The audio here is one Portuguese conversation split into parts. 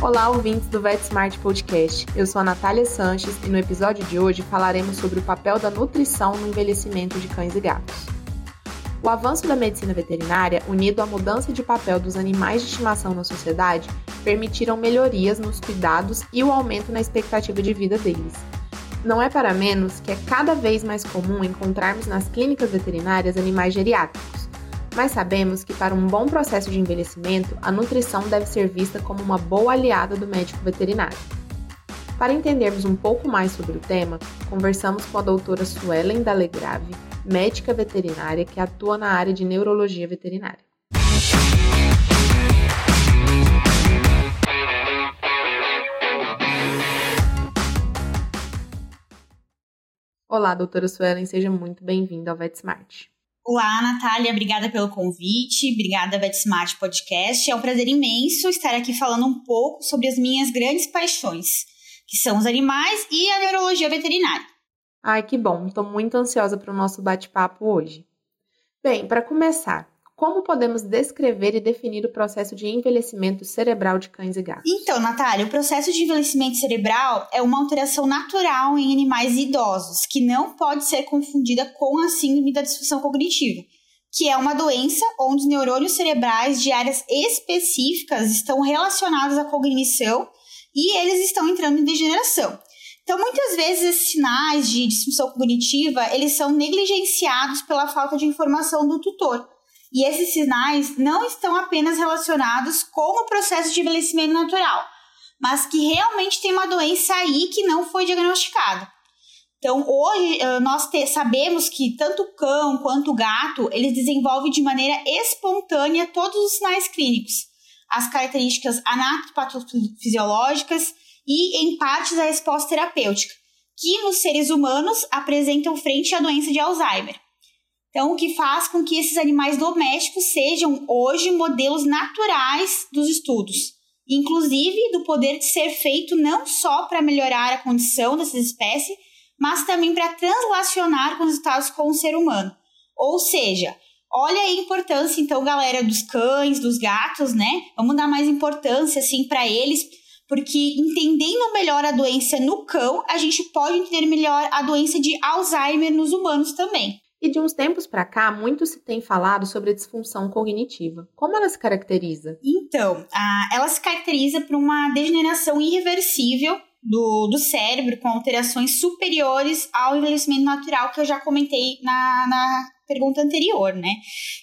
Olá, ouvintes do VetSmart Podcast. Eu sou a Natália Sanches e no episódio de hoje falaremos sobre o papel da nutrição no envelhecimento de cães e gatos. O avanço da medicina veterinária, unido à mudança de papel dos animais de estimação na sociedade, permitiram melhorias nos cuidados e o aumento na expectativa de vida deles. Não é para menos que é cada vez mais comum encontrarmos nas clínicas veterinárias animais geriátricos mas sabemos que para um bom processo de envelhecimento, a nutrição deve ser vista como uma boa aliada do médico veterinário. Para entendermos um pouco mais sobre o tema, conversamos com a doutora Suelen Dalegrave, médica veterinária que atua na área de neurologia veterinária. Olá, doutora Suelen, seja muito bem-vinda ao VetSmart. Olá, Natália, obrigada pelo convite, obrigada VetSmart Podcast. É um prazer imenso estar aqui falando um pouco sobre as minhas grandes paixões, que são os animais e a neurologia veterinária. Ai, que bom, estou muito ansiosa para o nosso bate-papo hoje. Bem, para começar, como podemos descrever e definir o processo de envelhecimento cerebral de cães e gatos? Então, Natália, o processo de envelhecimento cerebral é uma alteração natural em animais idosos, que não pode ser confundida com a síndrome da disfunção cognitiva, que é uma doença onde os neurônios cerebrais de áreas específicas estão relacionados à cognição e eles estão entrando em degeneração. Então, muitas vezes esses sinais de disfunção cognitiva, eles são negligenciados pela falta de informação do tutor e esses sinais não estão apenas relacionados com o processo de envelhecimento natural, mas que realmente tem uma doença aí que não foi diagnosticada. Então, hoje nós sabemos que tanto o cão quanto o gato, eles desenvolvem de maneira espontânea todos os sinais clínicos, as características anatopatofisiológicas e, em parte, a resposta terapêutica, que nos seres humanos apresentam frente à doença de Alzheimer. Então, o que faz com que esses animais domésticos sejam hoje modelos naturais dos estudos, inclusive do poder de ser feito não só para melhorar a condição dessas espécies, mas também para translacionar com os resultados com o ser humano. Ou seja, olha a importância, então, galera, dos cães, dos gatos, né? Vamos dar mais importância, assim, para eles, porque entendendo melhor a doença no cão, a gente pode entender melhor a doença de Alzheimer nos humanos também. E de uns tempos para cá, muito se tem falado sobre a disfunção cognitiva. Como ela se caracteriza? Então, a, ela se caracteriza por uma degeneração irreversível do, do cérebro, com alterações superiores ao envelhecimento natural, que eu já comentei na, na pergunta anterior, né?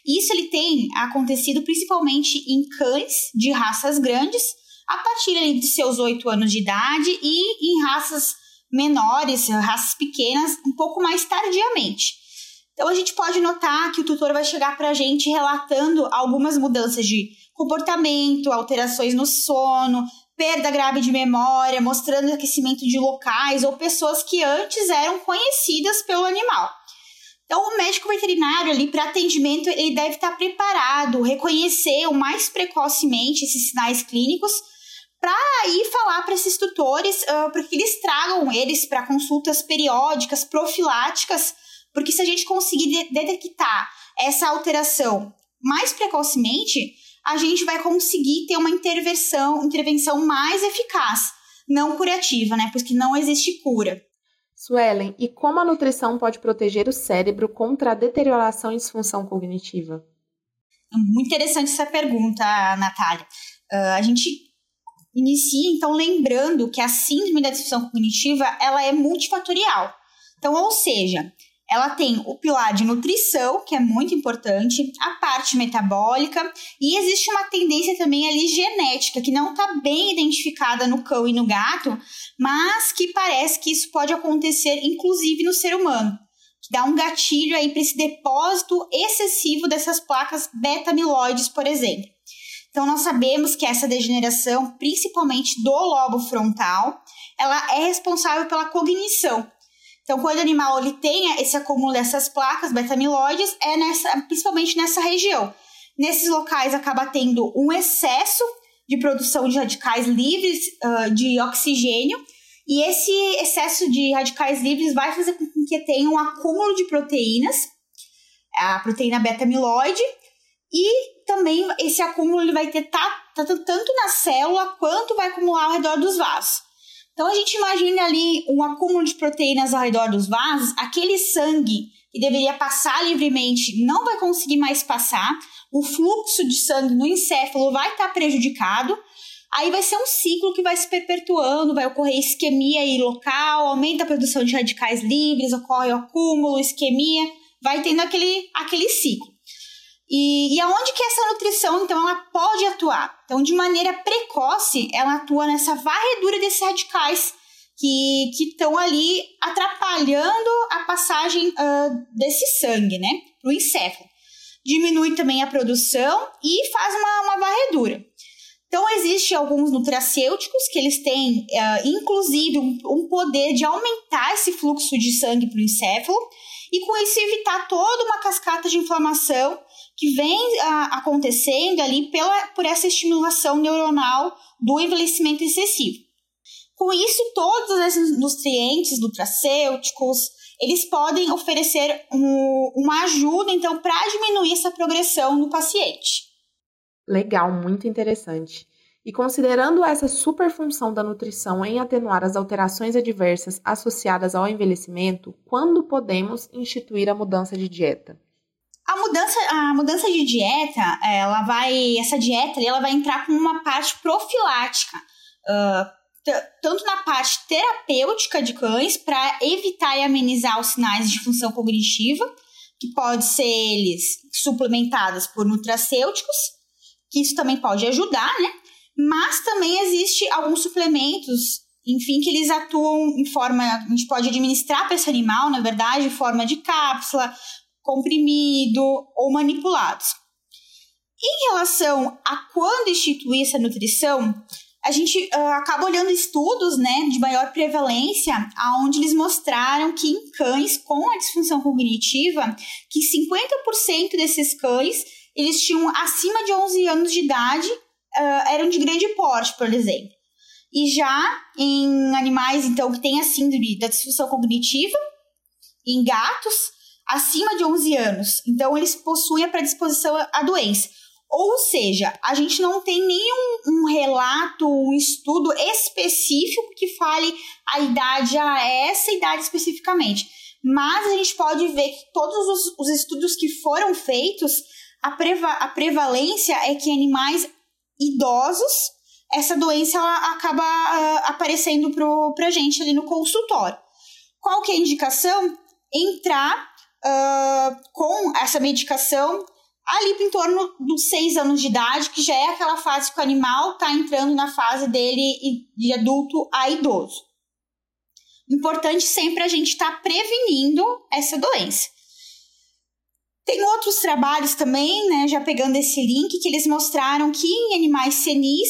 Isso ele tem acontecido principalmente em cães de raças grandes, a partir de seus oito anos de idade, e em raças menores, raças pequenas, um pouco mais tardiamente. Então a gente pode notar que o tutor vai chegar para a gente relatando algumas mudanças de comportamento, alterações no sono, perda grave de memória, mostrando aquecimento de locais ou pessoas que antes eram conhecidas pelo animal. Então, o médico veterinário ali para atendimento, ele deve estar preparado, reconhecer o mais precocemente esses sinais clínicos para ir falar para esses tutores, uh, para que eles tragam eles para consultas periódicas, profiláticas, porque se a gente conseguir detectar essa alteração mais precocemente, a gente vai conseguir ter uma intervenção, intervenção mais eficaz, não curativa, né? Porque não existe cura. Suelen, e como a nutrição pode proteger o cérebro contra a deterioração e disfunção cognitiva? Muito interessante essa pergunta, Natália. Uh, a gente inicia, então, lembrando que a síndrome da disfunção cognitiva, ela é multifatorial. Então, ou seja, ela tem o pilar de nutrição, que é muito importante, a parte metabólica, e existe uma tendência também ali genética, que não está bem identificada no cão e no gato, mas que parece que isso pode acontecer inclusive no ser humano. Que dá um gatilho aí para esse depósito excessivo dessas placas beta-amiloides, por exemplo. Então, nós sabemos que essa degeneração, principalmente do lobo frontal, ela é responsável pela cognição, então, quando o animal ele tem esse acúmulo dessas placas beta-amiloides, é nessa, principalmente nessa região. Nesses locais acaba tendo um excesso de produção de radicais livres uh, de oxigênio, e esse excesso de radicais livres vai fazer com que tenha um acúmulo de proteínas, a proteína beta-amiloide, e também esse acúmulo ele vai ter tá, tá, tanto na célula quanto vai acumular ao redor dos vasos. Então a gente imagina ali um acúmulo de proteínas ao redor dos vasos, aquele sangue que deveria passar livremente não vai conseguir mais passar, o fluxo de sangue no encéfalo vai estar prejudicado, aí vai ser um ciclo que vai se perpetuando, vai ocorrer isquemia aí local, aumenta a produção de radicais livres, ocorre o acúmulo, isquemia, vai tendo aquele, aquele ciclo. E, e aonde que essa nutrição, então, ela pode atuar? Então, de maneira precoce, ela atua nessa varredura desses radicais que estão ali atrapalhando a passagem uh, desse sangue, né, para o encéfalo. Diminui também a produção e faz uma, uma varredura. Então, existem alguns nutracêuticos que eles têm, uh, inclusive, um, um, poder de aumentar esse fluxo de sangue para o encéfalo e, com isso, evitar toda uma cascata de inflamação que vem uh, acontecendo ali pela, por essa estimulação neuronal do envelhecimento excessivo. Com isso, todos esses nutrientes nutracêuticos, eles podem oferecer um, uma ajuda, então, para diminuir essa progressão no paciente. Legal, muito interessante. E considerando essa superfunção da nutrição em atenuar as alterações adversas associadas ao envelhecimento, quando podemos instituir a mudança de dieta? A mudança, a mudança de dieta, ela vai, essa dieta, ela vai entrar com uma parte profilática, uh, tanto na parte terapêutica de cães para evitar e amenizar os sinais de função cognitiva, que pode ser eles suplementados por nutracêuticos, que isso também pode ajudar, né? Mas também existe alguns suplementos, enfim, que eles atuam em forma, a gente pode administrar para esse animal, na verdade, em forma de cápsula, comprimido ou manipulados. Em relação a quando instituir essa nutrição, a gente uh, acaba olhando estudos né, de maior prevalência, onde eles mostraram que em cães com a disfunção cognitiva, que 50% desses cães eles tinham acima de 11 anos de idade, uh, eram de grande porte, por exemplo. E já em animais, então, que têm a síndrome da disfunção cognitiva, em gatos, acima de 11 anos. Então, eles possuem a predisposição à doença. Ou seja, a gente não tem nenhum um relato, um estudo específico que fale a idade a essa idade especificamente. Mas a gente pode ver que todos os, os estudos que foram feitos, a, preva, a prevalência é que animais idosos, essa doença ela acaba uh, aparecendo para a gente ali no consultório. Qual que é a indicação? Entrar uh, com essa medicação ali em torno dos seis anos de idade, que já é aquela fase que o animal está entrando na fase dele de adulto a idoso. Importante sempre a gente estar tá prevenindo essa doença. Tem outros trabalhos também, né, já pegando esse link, que eles mostraram que em animais senis,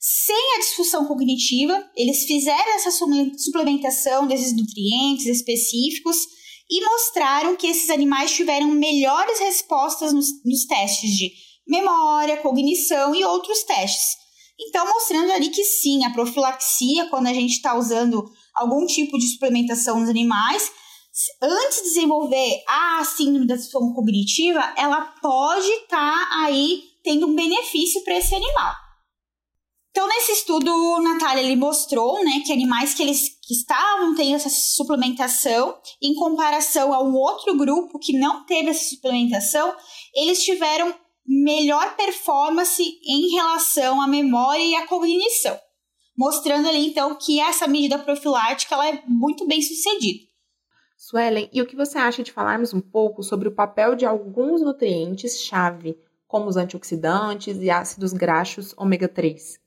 sem a disfunção cognitiva, eles fizeram essa suplementação desses nutrientes específicos e mostraram que esses animais tiveram melhores respostas nos, nos testes de memória, cognição e outros testes. Então, mostrando ali que sim, a profilaxia, quando a gente está usando algum tipo de suplementação nos animais, antes de desenvolver a síndrome da disfunção cognitiva, ela pode estar tá aí tendo um benefício para esse animal. Então, nesse estudo, Natália ele mostrou né, que animais que eles que estavam tendo essa suplementação, em comparação a um outro grupo que não teve essa suplementação, eles tiveram melhor performance em relação à memória e à cognição, mostrando ali então que essa medida profilática ela é muito bem sucedida. Suelen, e o que você acha de falarmos um pouco sobre o papel de alguns nutrientes-chave, como os antioxidantes e ácidos graxos ômega 3?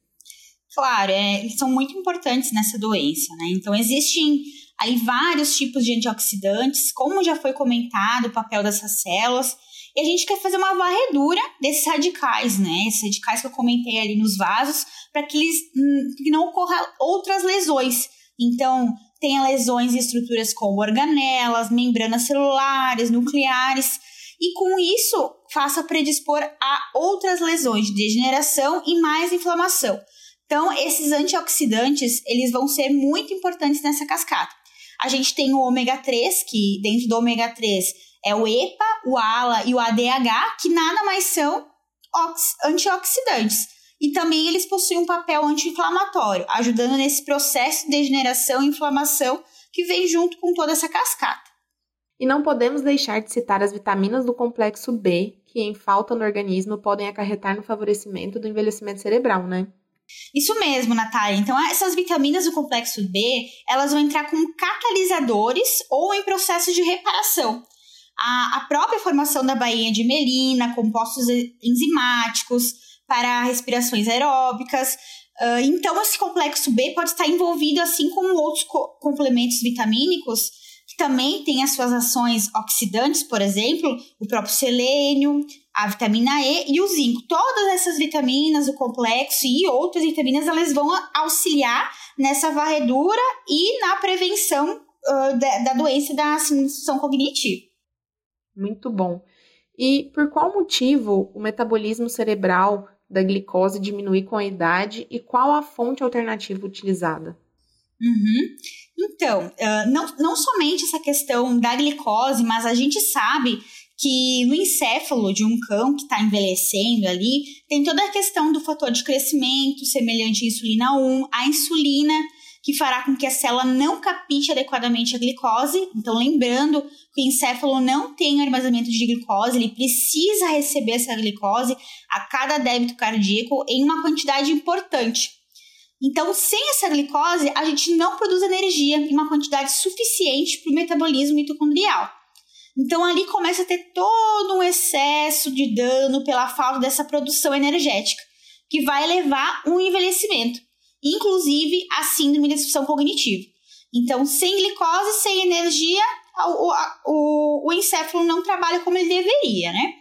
Claro, é, eles são muito importantes nessa doença, né? Então, existem aí vários tipos de antioxidantes, como já foi comentado, o papel dessas células, e a gente quer fazer uma varredura desses radicais, né? Esses radicais que eu comentei ali nos vasos, para que, eles, hum, que não ocorram outras lesões. Então, tem lesões em estruturas como organelas, membranas celulares, nucleares. e com isso faça predispor a outras lesões de degeneração e mais inflamação. Então, esses antioxidantes, eles vão ser muito importantes nessa cascata. A gente tem o ômega 3, que dentro do ômega 3 é o EPA, o ALA e o ADH, que nada mais são antioxidantes. E também eles possuem um papel anti-inflamatório, ajudando nesse processo de degeneração e inflamação que vem junto com toda essa cascata. E não podemos deixar de citar as vitaminas do complexo B, que em falta no organismo podem acarretar no favorecimento do envelhecimento cerebral, né? Isso mesmo, Natália. Então, essas vitaminas do complexo B, elas vão entrar como catalisadores ou em processos de reparação. A, a própria formação da bainha de melina, compostos enzimáticos para respirações aeróbicas. Uh, então, esse complexo B pode estar envolvido, assim como outros co complementos vitamínicos, também tem as suas ações oxidantes, por exemplo, o próprio selênio, a vitamina E e o zinco. Todas essas vitaminas, o complexo e outras vitaminas, elas vão auxiliar nessa varredura e na prevenção uh, da, da, doença da disfunção cognitiva. Muito bom. E por qual motivo o metabolismo cerebral da glicose diminui com a idade e qual a fonte alternativa utilizada? Uhum. Então, uh, não, não somente essa questão da glicose, mas a gente sabe que no encéfalo de um cão que está envelhecendo ali, tem toda a questão do fator de crescimento, semelhante à insulina 1, a insulina que fará com que a célula não capite adequadamente a glicose. Então, lembrando que o encéfalo não tem armazenamento de glicose, ele precisa receber essa glicose a cada débito cardíaco em uma quantidade importante. Então, sem essa glicose, a gente não produz energia em uma quantidade suficiente para o metabolismo mitocondrial. Então, ali começa a ter todo um excesso de dano pela falta dessa produção energética, que vai levar um envelhecimento, inclusive a síndrome de disfunção cognitiva. Então, sem glicose, sem energia, o, o, o encéfalo não trabalha como ele deveria, né?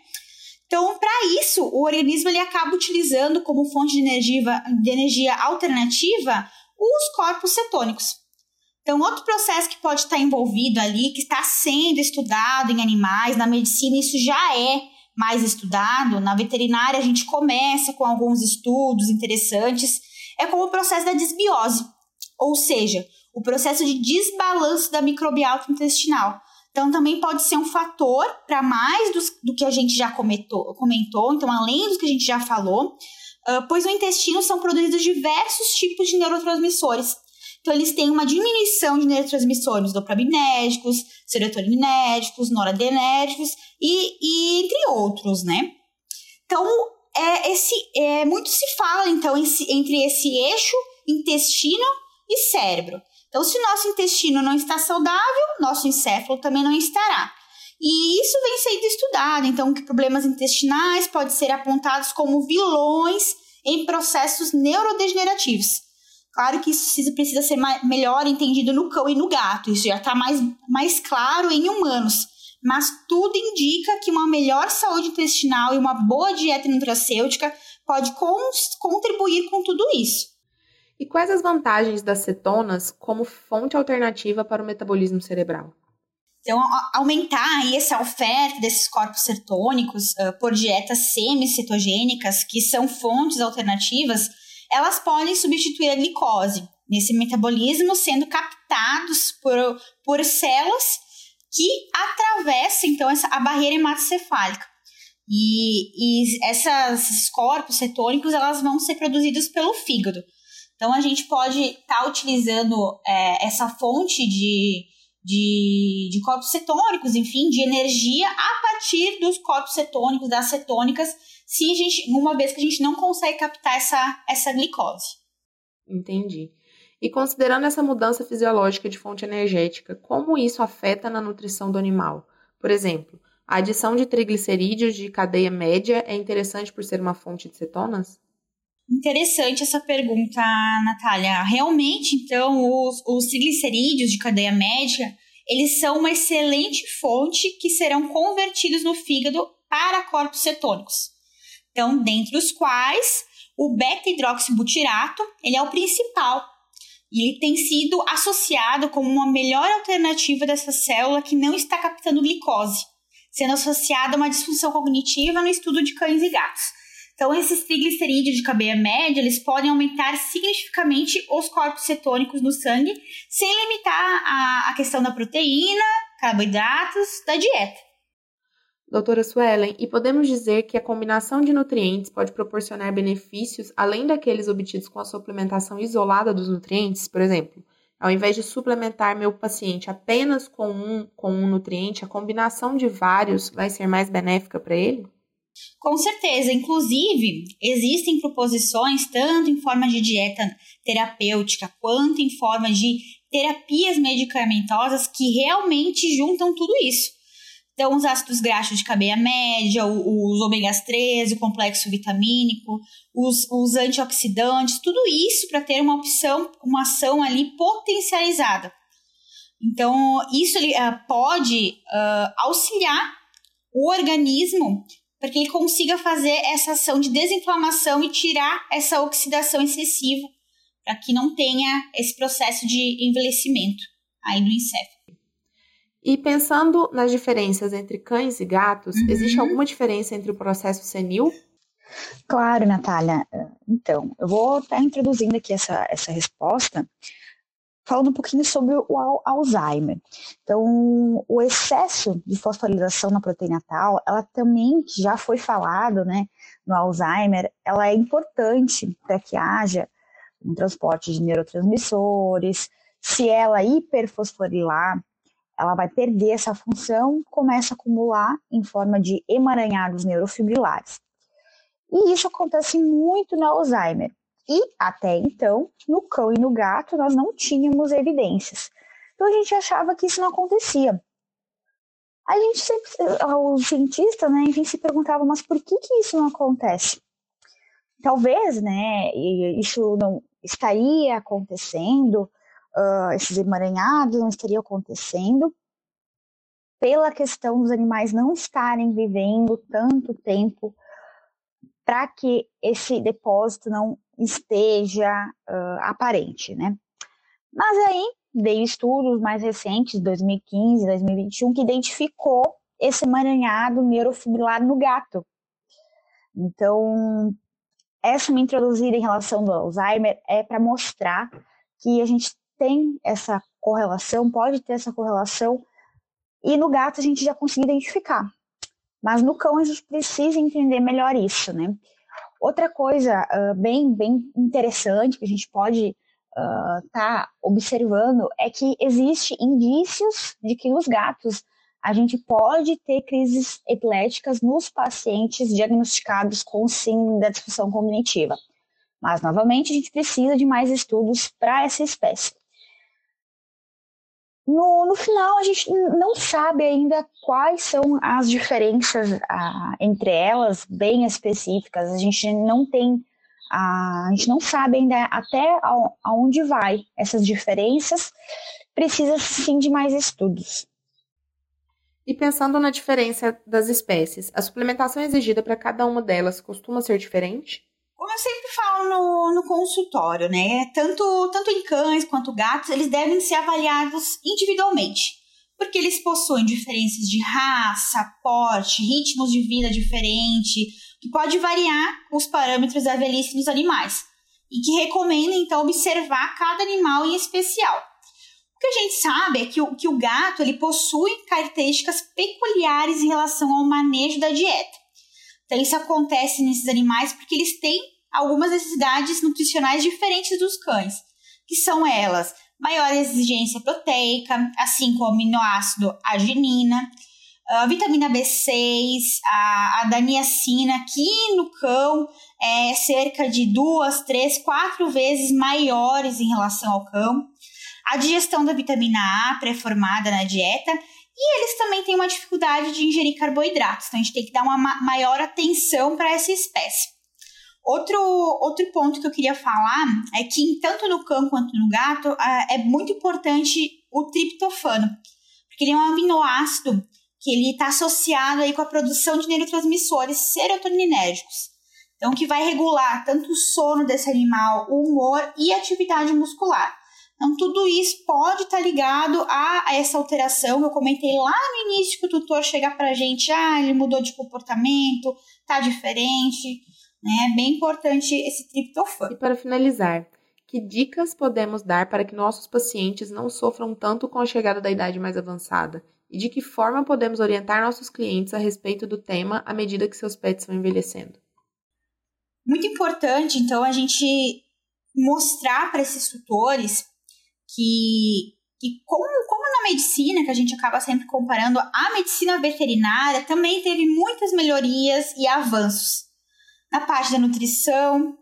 Então, para isso, o organismo ele acaba utilizando como fonte de energia, de energia alternativa os corpos cetônicos. Então, outro processo que pode estar envolvido ali, que está sendo estudado em animais, na medicina isso já é mais estudado, na veterinária a gente começa com alguns estudos interessantes, é como o processo da desbiose, ou seja, o processo de desbalanço da microbiota intestinal. Então, também pode ser um fator para mais do, do, que a gente já comentou, comentou, então, além do que a gente já falou, uh, pois no intestino são produzidos diversos tipos de neurotransmissores. Então, eles têm uma diminuição de neurotransmissores dopaminérgicos, serotoninérgicos, noradrenérgicos e, e entre outros, né? Então, é, esse, é, muito se fala, então, esse, entre esse eixo intestino e cérebro. Então, se nosso intestino não está saudável, nosso encéfalo também não estará. E isso vem sendo estudado, então, que problemas intestinais podem ser apontados como vilões em processos neurodegenerativos. Claro que isso precisa ser melhor entendido no cão e no gato, isso já está mais, mais claro em humanos. Mas tudo indica que uma melhor saúde intestinal e uma boa dieta nutracêutica pode contribuir com tudo isso. E quais as vantagens das cetonas como fonte alternativa para o metabolismo cerebral? Então, aumentar aí essa oferta desses corpos cetônicos uh, por dietas semicetogênicas, que são fontes alternativas, elas podem substituir a glicose nesse metabolismo, sendo captados por, por células que atravessam, então, essa, a barreira hematocefálica. E, e esses corpos cetônicos, elas vão ser produzidos pelo fígado. Então a gente pode estar tá utilizando é, essa fonte de, de, de corpos cetônicos, enfim, de energia a partir dos corpos cetônicos, das cetônicas, se a gente, uma vez que a gente não consegue captar essa, essa glicose. Entendi. E considerando essa mudança fisiológica de fonte energética, como isso afeta na nutrição do animal? Por exemplo, a adição de triglicerídeos de cadeia média é interessante por ser uma fonte de cetonas? Interessante essa pergunta, Natália. Realmente, então, os, os triglicerídeos de cadeia média, eles são uma excelente fonte que serão convertidos no fígado para corpos cetônicos. Então, dentre os quais o beta-hidroxibutirato, ele é o principal. E ele tem sido associado como uma melhor alternativa dessa célula que não está captando glicose, sendo associada a uma disfunção cognitiva no estudo de cães e gatos. Então, esses triglicerídeos de cabeça média, eles podem aumentar significativamente os corpos cetônicos no sangue, sem limitar a, a questão da proteína, carboidratos, da dieta. Doutora Suelen, e podemos dizer que a combinação de nutrientes pode proporcionar benefícios além daqueles obtidos com a suplementação isolada dos nutrientes? Por exemplo, ao invés de suplementar meu paciente apenas com um, com um nutriente, a combinação de vários vai ser mais benéfica para ele? Com certeza, inclusive, existem proposições tanto em forma de dieta terapêutica quanto em forma de terapias medicamentosas que realmente juntam tudo isso. Então, os ácidos graxos de cadeia média, os ômegas 3, o complexo vitamínico, os, os antioxidantes, tudo isso para ter uma opção, uma ação ali potencializada. Então, isso uh, pode uh, auxiliar o organismo para que ele consiga fazer essa ação de desinflamação e tirar essa oxidação excessiva, para que não tenha esse processo de envelhecimento aí do encéfalo. E pensando nas diferenças entre cães e gatos, uhum. existe alguma diferença entre o processo senil? Claro, Natália. Então, eu vou estar introduzindo aqui essa, essa resposta, falando um pouquinho sobre o Alzheimer. Então, o excesso de fosforilação na proteína tal, ela também já foi falado, né, no Alzheimer, ela é importante para que haja um transporte de neurotransmissores. Se ela hiperfosforilar, ela vai perder essa função, começa a acumular em forma de emaranhados neurofibrilares. E isso acontece muito no Alzheimer. E até então, no cão e no gato, nós não tínhamos evidências. Então a gente achava que isso não acontecia. A gente sempre, os cientistas, né, a gente se perguntava, mas por que, que isso não acontece? Talvez, né, isso não estaria acontecendo uh, esses emaranhados não estariam acontecendo pela questão dos animais não estarem vivendo tanto tempo para que esse depósito não esteja uh, aparente, né? Mas aí veio estudos mais recentes, 2015, 2021, que identificou esse emaranhado neurofibrilar no gato. Então, essa me introduzida em relação do Alzheimer é para mostrar que a gente tem essa correlação, pode ter essa correlação, e no gato a gente já conseguiu identificar. Mas no cão a gente precisa entender melhor isso, né? Outra coisa uh, bem, bem interessante que a gente pode estar uh, tá observando é que existe indícios de que nos gatos a gente pode ter crises epiléticas nos pacientes diagnosticados com síndrome da disfunção cognitiva. Mas, novamente, a gente precisa de mais estudos para essa espécie. No, no final, a gente não sabe ainda quais são as diferenças entre elas, bem específicas. A gente não tem, a gente não sabe ainda até aonde vai essas diferenças. Precisa sim de mais estudos. E pensando na diferença das espécies, a suplementação exigida para cada uma delas costuma ser diferente? Como eu sempre falo no, no consultório, né? Tanto, tanto em cães quanto gatos, eles devem ser avaliados individualmente, porque eles possuem diferenças de raça, porte, ritmos de vida diferente, que pode variar os parâmetros da velhice dos animais, e que recomenda então observar cada animal em especial. O que a gente sabe é que o, que o gato ele possui características peculiares em relação ao manejo da dieta. Então, isso acontece nesses animais porque eles têm algumas necessidades nutricionais diferentes dos cães, que são elas maior exigência proteica, assim como aminoácido arginina, a vitamina B6, a, a daniacina, que no cão é cerca de duas, três, quatro vezes maiores em relação ao cão. A digestão da vitamina A pré-formada na dieta e eles também têm uma dificuldade de ingerir carboidratos, então a gente tem que dar uma maior atenção para essa espécie. Outro, outro ponto que eu queria falar é que, tanto no cão quanto no gato, é muito importante o triptofano, porque ele é um aminoácido que ele está associado aí com a produção de neurotransmissores serotoninérgicos. Então, que vai regular tanto o sono desse animal, o humor e a atividade muscular. Então, tudo isso pode estar tá ligado a, a, essa alteração que eu comentei lá no início, que o tutor chega para a gente, ah, ele mudou de comportamento, tá diferente, né? É bem importante esse triptofano. E para finalizar, que dicas podemos dar para que nossos pacientes não sofram tanto com a chegada da idade mais avançada? E de que forma podemos orientar nossos clientes a respeito do tema à medida que seus pets vão envelhecendo? Muito importante, então, a gente mostrar para esses tutores que, que como, como na medicina, que a gente acaba sempre comparando, a medicina veterinária também teve muitas melhorias e avanços na parte da nutrição,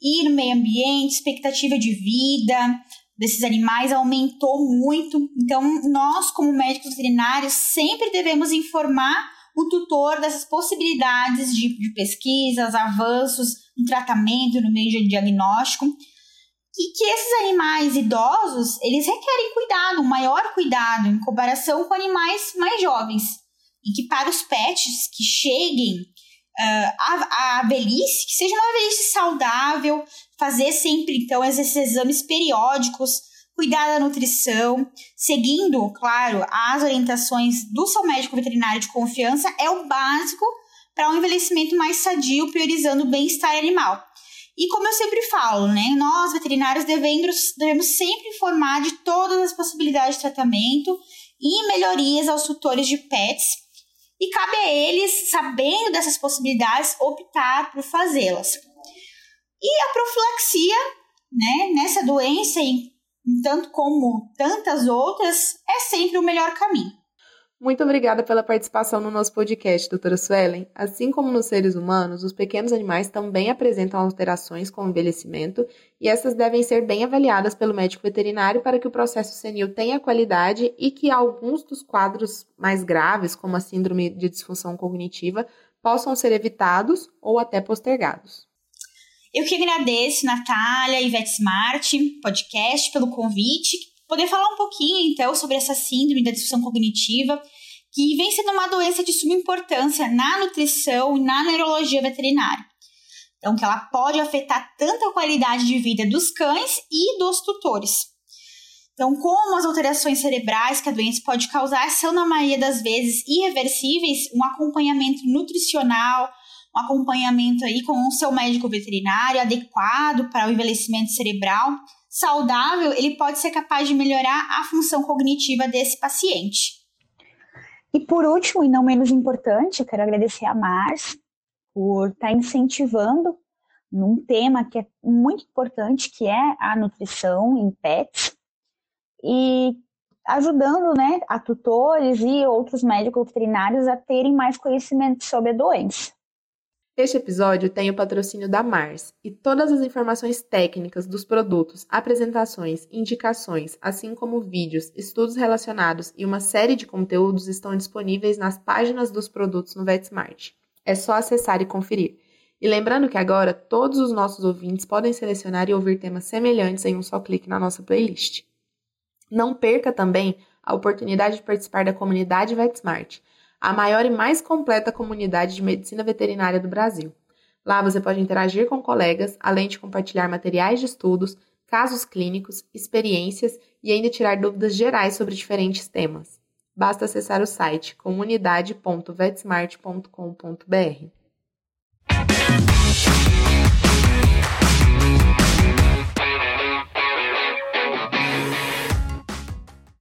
e no meio ambiente, expectativa de vida desses animais aumentou muito. Então, nós, como médicos veterinários, sempre devemos informar o tutor dessas possibilidades de, de pesquisas, avanços no tratamento, no meio de diagnóstico, e que esses animais idosos, eles requerem cuidado, um maior cuidado em comparação com animais mais jovens. E que para os pets que cheguem uh, a, a velhice, que seja uma velhice saudável, fazer sempre, então, esses exames periódicos, cuidar da nutrição, seguindo, claro, as orientações do seu médico veterinário de confiança, é o básico para um envelhecimento mais sadio, priorizando o bem-estar animal. E como eu sempre falo, né, nós veterinários devemos, devemos sempre informar de todas as possibilidades de tratamento e melhorias aos tutores de pets e cabe a eles, sabendo dessas possibilidades, optar por fazê-las. E a profilaxia, né, nessa doença, e tanto como tantas outras, é sempre o melhor caminho. Muito obrigada pela participação no nosso podcast, doutora Suelen. Assim como nos seres humanos, os pequenos animais também apresentam alterações com o envelhecimento e essas devem ser bem avaliadas pelo médico veterinário para que o processo senil tenha qualidade e que alguns dos quadros mais graves, como a síndrome de disfunção cognitiva, possam ser evitados ou até postergados. Eu que agradeço, Natália e Vet Smart Podcast, pelo convite poder falar um pouquinho, então, sobre essa síndrome da disfunção cognitiva, que vem sendo uma doença de suma importância na nutrição e na neurologia veterinária. Então, que ela pode afetar tanto a qualidade de vida dos cães e dos tutores. Então, como as alterações cerebrais que a doença pode causar são, na maioria das vezes, irreversíveis, um acompanhamento nutricional, um acompanhamento aí com o seu médico veterinário adequado para o envelhecimento cerebral, saudável, ele pode ser capaz de melhorar a função cognitiva desse paciente. E por último, e não menos importante, eu quero agradecer a Mars por estar tá incentivando num tema que é muito importante, que é a nutrição em pets, e ajudando né, a tutores e outros médicos veterinários a terem mais conhecimento sobre a doença. Este episódio tem o patrocínio da Mars e todas as informações técnicas dos produtos, apresentações, indicações, assim como vídeos, estudos relacionados e uma série de conteúdos estão disponíveis nas páginas dos produtos no VetSmart. É só acessar e conferir. E lembrando que agora todos os nossos ouvintes podem selecionar e ouvir temas semelhantes em um só clique na nossa playlist. Não perca também a oportunidade de participar da comunidade VetSmart a maior e mais completa comunidade de medicina veterinária do Brasil. Lá você pode interagir com colegas, além de compartilhar materiais de estudos, casos clínicos, experiências e ainda tirar dúvidas gerais sobre diferentes temas. Basta acessar o site comunidade.vetsmart.com.br.